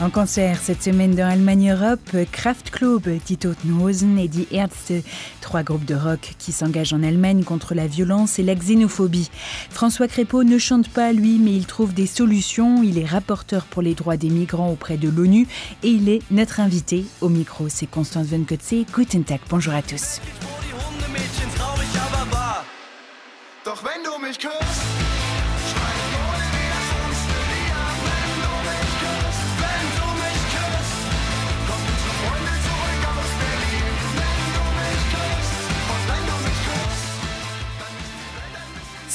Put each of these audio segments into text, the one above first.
En concert cette semaine dans Allemagne Europe, Kraftklub, Tito Tnosen et Die Ärzte, trois groupes de rock qui s'engagent en Allemagne contre la violence et la xénophobie. François Crépeau ne chante pas lui, mais il trouve des solutions. Il est rapporteur pour les droits des migrants auprès de l'ONU et il est notre invité au micro. C'est Constance Venkotze. Guten Tag, bonjour à tous.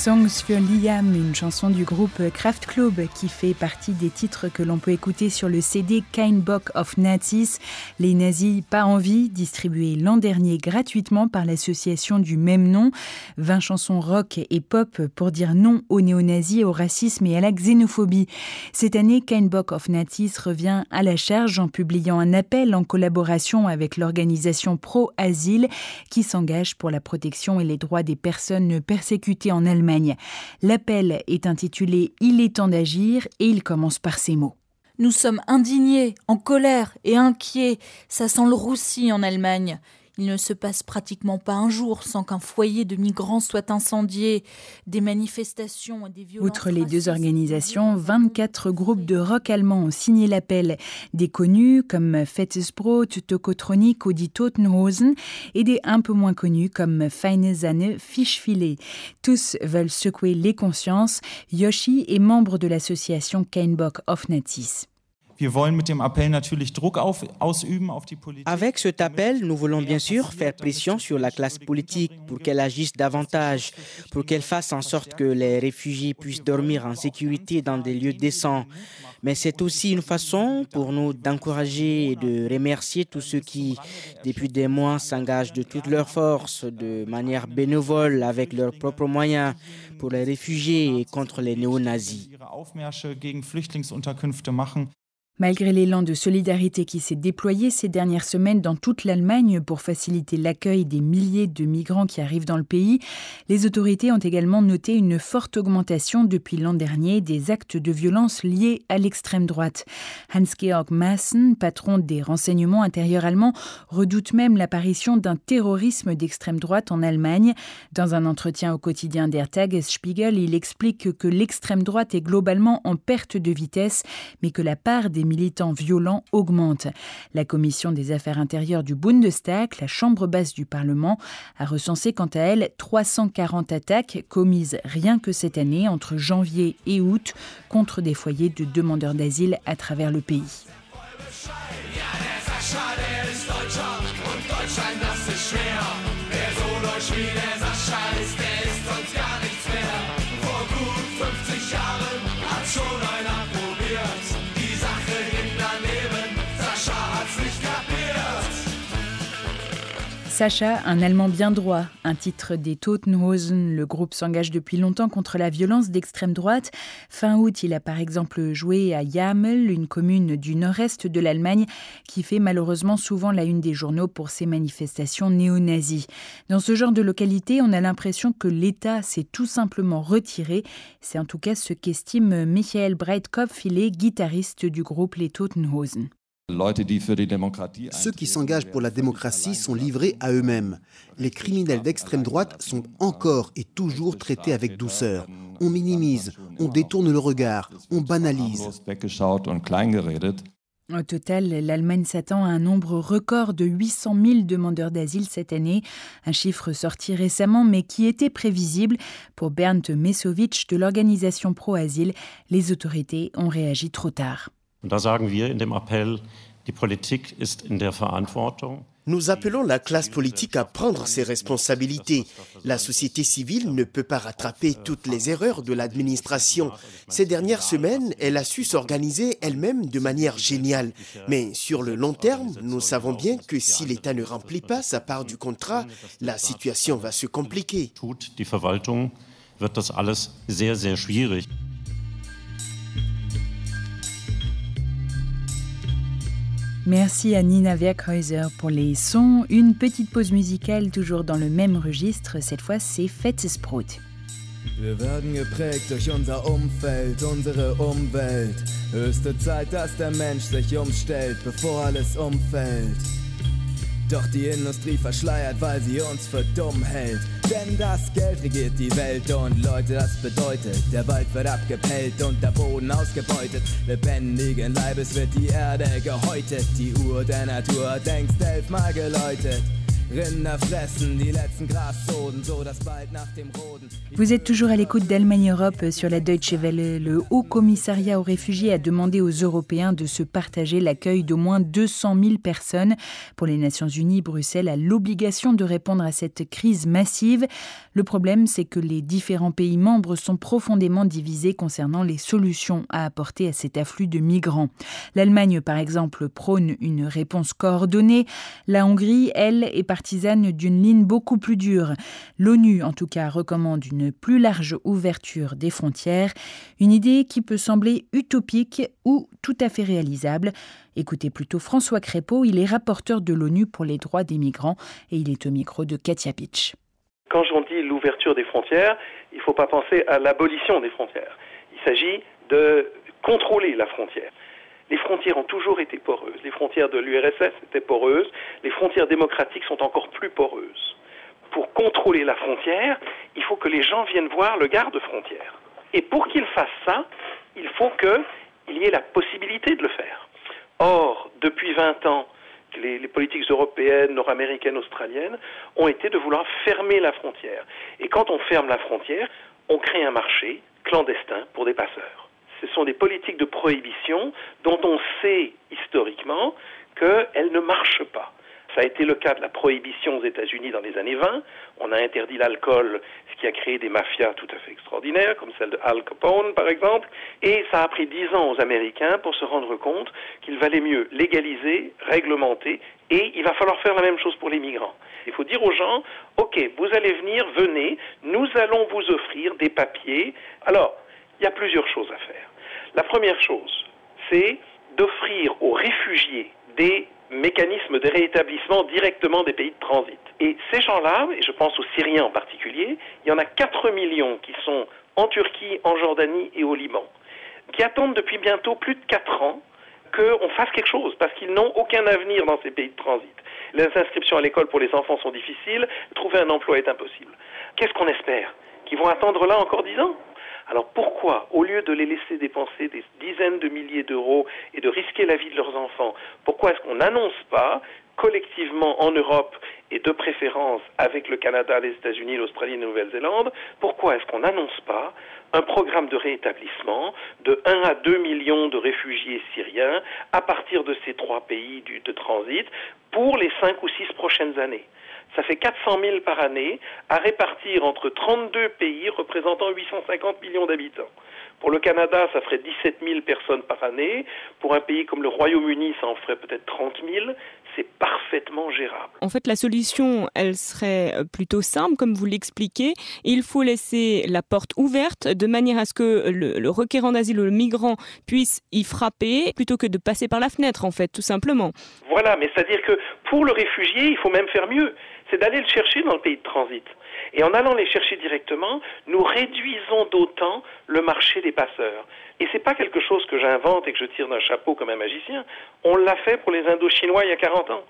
Songs für Liam, une chanson du groupe Kraft Club qui fait partie des titres que l'on peut écouter sur le CD Kind Book of Nazis, les nazis pas en vie, distribué l'an dernier gratuitement par l'association du même nom. 20 chansons rock et pop pour dire non aux néo-nazis, au racisme et à la xénophobie. Cette année, Kind Book of Nazis revient à la charge en publiant un appel en collaboration avec l'organisation Pro Asile qui s'engage pour la protection et les droits des personnes persécutées en Allemagne. L'appel est intitulé Il est temps d'agir et il commence par ces mots. Nous sommes indignés, en colère et inquiets. Ça sent le roussi en Allemagne. Il ne se passe pratiquement pas un jour sans qu'un foyer de migrants soit incendié. Des manifestations et des violences. Outre les deux organisations, 24 groupes de rock allemands ont signé l'appel. Des connus comme Fettesbrot, Tokotronic ou Die Totenhosen et des un peu moins connus comme Feine Sahne, Fischfilet. Tous veulent secouer les consciences. Yoshi est membre de l'association Keinbock of Nazis. Avec cet appel, nous voulons bien sûr faire pression sur la classe politique pour qu'elle agisse davantage, pour qu'elle fasse en sorte que les réfugiés puissent dormir en sécurité dans des lieux décents. Mais c'est aussi une façon pour nous d'encourager et de remercier tous ceux qui, depuis des mois, s'engagent de toutes leurs forces, de manière bénévole, avec leurs propres moyens, pour les réfugiés et contre les néo-nazis. Malgré l'élan de solidarité qui s'est déployé ces dernières semaines dans toute l'Allemagne pour faciliter l'accueil des milliers de migrants qui arrivent dans le pays, les autorités ont également noté une forte augmentation depuis l'an dernier des actes de violence liés à l'extrême droite. Hans-Georg Maassen, patron des renseignements intérieurs allemands, redoute même l'apparition d'un terrorisme d'extrême droite en Allemagne. Dans un entretien au quotidien Der Tagesspiegel, il explique que l'extrême droite est globalement en perte de vitesse, mais que la part des militants violents augmente. La commission des affaires intérieures du Bundestag, la chambre basse du Parlement, a recensé quant à elle 340 attaques commises rien que cette année entre janvier et août contre des foyers de demandeurs d'asile à travers le pays. Sacha, un Allemand bien droit, un titre des Totenhosen. Le groupe s'engage depuis longtemps contre la violence d'extrême droite. Fin août, il a par exemple joué à Jamel, une commune du nord-est de l'Allemagne qui fait malheureusement souvent la une des journaux pour ses manifestations néo-nazis. Dans ce genre de localité, on a l'impression que l'État s'est tout simplement retiré. C'est en tout cas ce qu'estime Michael Breitkopf, il est guitariste du groupe Les Totenhosen. Ceux qui s'engagent pour la démocratie sont livrés à eux-mêmes. Les criminels d'extrême droite sont encore et toujours traités avec douceur. On minimise, on détourne le regard, on banalise. Au total, l'Allemagne s'attend à un nombre record de 800 000 demandeurs d'asile cette année, un chiffre sorti récemment mais qui était prévisible. Pour Bernd Mesowitsch de l'organisation Pro-Asile, les autorités ont réagi trop tard. Nous appelons la classe politique à prendre ses responsabilités. La société civile ne peut pas rattraper toutes les erreurs de l'administration. Ces dernières semaines, elle a su s'organiser elle-même de manière géniale. Mais sur le long terme, nous savons bien que si l'État ne remplit pas sa part du contrat, la situation va se compliquer. Merci à Nina Werkhäuser pour les sons. Une petite pause musicale, toujours dans le même registre. Cette fois, c'est Fetzesbrot. Wir werden geprägt durch unser Umfeld, unsere Umwelt. Höchste Zeit, dass der Mensch sich umstellt, bevor alles umfällt. Doch die Industrie verschleiert, weil sie uns für dumm hält. Denn das Geld regiert die Welt und Leute, das bedeutet, der Wald wird abgepellt und der Boden ausgebeutet. Lebendigen Leibes wird die Erde gehäutet. Die Uhr der Natur längst elfmal geläutet. Vous êtes toujours à l'écoute d'Allemagne Europe sur la Deutsche Welle. Le Haut Commissariat aux réfugiés a demandé aux Européens de se partager l'accueil d'au moins 200 000 personnes. Pour les Nations Unies, Bruxelles a l'obligation de répondre à cette crise massive. Le problème, c'est que les différents pays membres sont profondément divisés concernant les solutions à apporter à cet afflux de migrants. L'Allemagne, par exemple, prône une réponse coordonnée. La Hongrie, elle, est partie d'une ligne beaucoup plus dure. L'ONU, en tout cas, recommande une plus large ouverture des frontières, une idée qui peut sembler utopique ou tout à fait réalisable. Écoutez plutôt François Crépeau, il est rapporteur de l'ONU pour les droits des migrants et il est au micro de Katia Pitch. Quand j'en dis l'ouverture des frontières, il ne faut pas penser à l'abolition des frontières. Il s'agit de contrôler la frontière. Les frontières ont toujours été poreuses. Les frontières de l'URSS étaient poreuses. Les frontières démocratiques sont encore plus poreuses. Pour contrôler la frontière, il faut que les gens viennent voir le garde-frontière. Et pour qu'ils fassent ça, il faut qu'il y ait la possibilité de le faire. Or, depuis 20 ans, les, les, politiques européennes, nord-américaines, australiennes ont été de vouloir fermer la frontière. Et quand on ferme la frontière, on crée un marché clandestin pour des passeurs ce sont des politiques de prohibition dont on sait historiquement qu'elles ne marchent pas. Ça a été le cas de la prohibition aux États-Unis dans les années 20. On a interdit l'alcool, ce qui a créé des mafias tout à fait extraordinaires, comme celle de Al Capone, par exemple. Et ça a pris dix ans aux Américains pour se rendre compte qu'il valait mieux légaliser, réglementer, et il va falloir faire la même chose pour les migrants. Il faut dire aux gens, OK, vous allez venir, venez, nous allons vous offrir des papiers. Alors, il y a plusieurs choses à faire. La première chose, c'est d'offrir aux réfugiés des mécanismes de réétablissement directement des pays de transit. Et ces gens-là, et je pense aux Syriens en particulier, il y en a 4 millions qui sont en Turquie, en Jordanie et au Liban, qui attendent depuis bientôt plus de 4 ans qu'on fasse quelque chose, parce qu'ils n'ont aucun avenir dans ces pays de transit. Les inscriptions à l'école pour les enfants sont difficiles, trouver un emploi est impossible. Qu'est-ce qu'on espère? Qu'ils vont attendre là encore 10 ans? Alors pourquoi, au lieu de les laisser dépenser des dizaines de milliers d'euros et de risquer la vie de leurs enfants, pourquoi est-ce qu'on n'annonce pas collectivement en Europe et de préférence avec le Canada, les États-Unis, l'Australie et la Nouvelle-Zélande, pourquoi est-ce qu'on n'annonce pas un programme de réétablissement de 1 à 2 millions de réfugiés syriens à partir de ces trois pays de transit pour les 5 ou 6 prochaines années ça fait 400 000 par année à répartir entre 32 pays représentant 850 millions d'habitants. Pour le Canada, ça ferait 17 000 personnes par année. Pour un pays comme le Royaume-Uni, ça en ferait peut-être 30 000. C'est parfaitement gérable. En fait, la solution, elle serait plutôt simple, comme vous l'expliquez. Il faut laisser la porte ouverte de manière à ce que le, le requérant d'asile ou le migrant puisse y frapper plutôt que de passer par la fenêtre, en fait, tout simplement. Voilà, mais c'est-à-dire que pour le réfugié, il faut même faire mieux c'est d'aller le chercher dans le pays de transit. Et en allant les chercher directement, nous réduisons d'autant le marché des passeurs. Et ce n'est pas quelque chose que j'invente et que je tire d'un chapeau comme un magicien. On l'a fait pour les Indochinois il y a 40 ans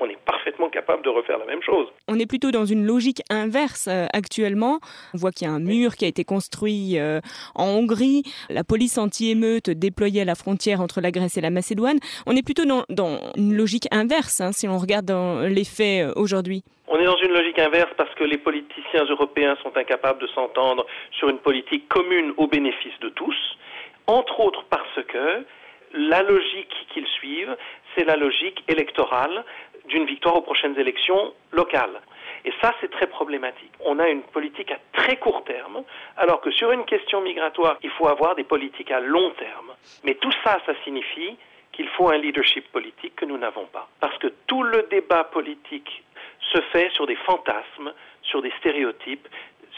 on est parfaitement capable de refaire la même chose. On est plutôt dans une logique inverse euh, actuellement. On voit qu'il y a un mur qui a été construit euh, en Hongrie, la police anti-émeute déployée à la frontière entre la Grèce et la Macédoine. On est plutôt dans, dans une logique inverse hein, si on regarde dans les faits euh, aujourd'hui. On est dans une logique inverse parce que les politiciens européens sont incapables de s'entendre sur une politique commune au bénéfice de tous, entre autres parce que la logique qu'ils suivent, c'est la logique électorale d'une victoire aux prochaines élections locales. Et ça, c'est très problématique. On a une politique à très court terme, alors que sur une question migratoire, il faut avoir des politiques à long terme. Mais tout ça, ça signifie qu'il faut un leadership politique que nous n'avons pas. Parce que tout le débat politique se fait sur des fantasmes, sur des stéréotypes.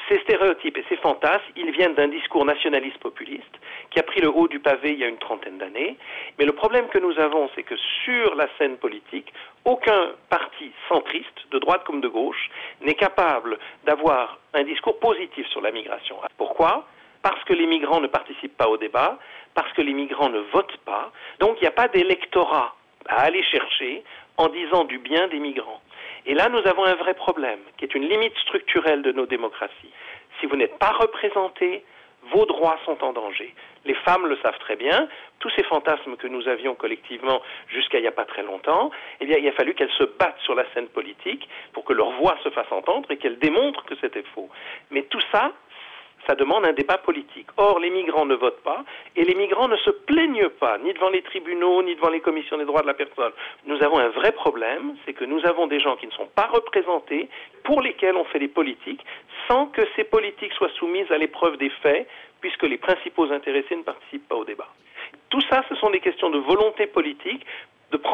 Ces stéréotypes et ces fantasmes, ils viennent d'un discours nationaliste populiste qui a pris le haut du pavé il y a une trentaine d'années. Mais le problème que nous avons, c'est que sur la scène politique, aucun parti centriste, de droite comme de gauche, n'est capable d'avoir un discours positif sur la migration. Pourquoi? Parce que les migrants ne participent pas au débat, parce que les migrants ne votent pas. Donc il n'y a pas d'électorat à aller chercher en disant du bien des migrants. Et là, nous avons un vrai problème, qui est une limite structurelle de nos démocraties. Si vous n'êtes pas représenté, vos droits sont en danger. Les femmes le savent très bien. Tous ces fantasmes que nous avions collectivement jusqu'à il n'y a pas très longtemps, eh bien, il a fallu qu'elles se battent sur la scène politique pour que leur voix se fasse entendre et qu'elles démontrent que c'était faux. Mais tout ça, ça demande un débat politique. Or, les migrants ne votent pas et les migrants ne se plaignent pas, ni devant les tribunaux, ni devant les commissions des droits de la personne. Nous avons un vrai problème, c'est que nous avons des gens qui ne sont pas représentés, pour lesquels on fait des politiques, sans que ces politiques soient soumises à l'épreuve des faits, puisque les principaux intéressés ne participent pas au débat. Tout ça, ce sont des questions de volonté politique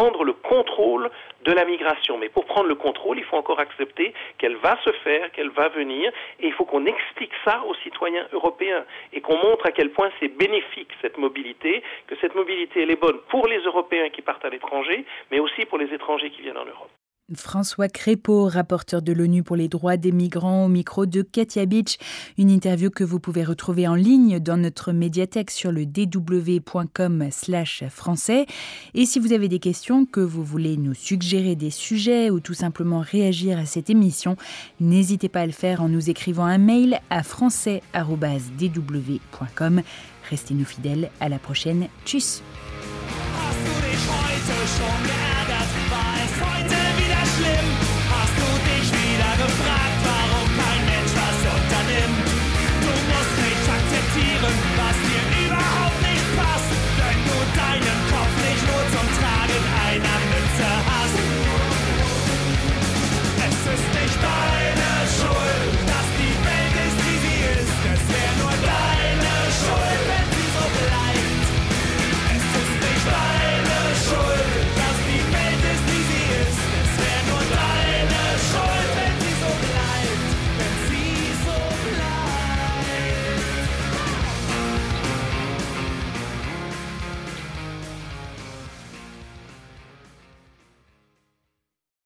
prendre le contrôle de la migration. Mais pour prendre le contrôle, il faut encore accepter qu'elle va se faire, qu'elle va venir, et il faut qu'on explique ça aux citoyens européens et qu'on montre à quel point c'est bénéfique cette mobilité, que cette mobilité est bonne pour les Européens qui partent à l'étranger, mais aussi pour les étrangers qui viennent en Europe. François Crépeau, rapporteur de l'ONU pour les droits des migrants au micro de Katia Beach. Une interview que vous pouvez retrouver en ligne dans notre médiathèque sur le dw.com slash français. Et si vous avez des questions, que vous voulez nous suggérer des sujets ou tout simplement réagir à cette émission, n'hésitez pas à le faire en nous écrivant un mail à français.dw.com. Restez-nous fidèles. À la prochaine. Tchuss!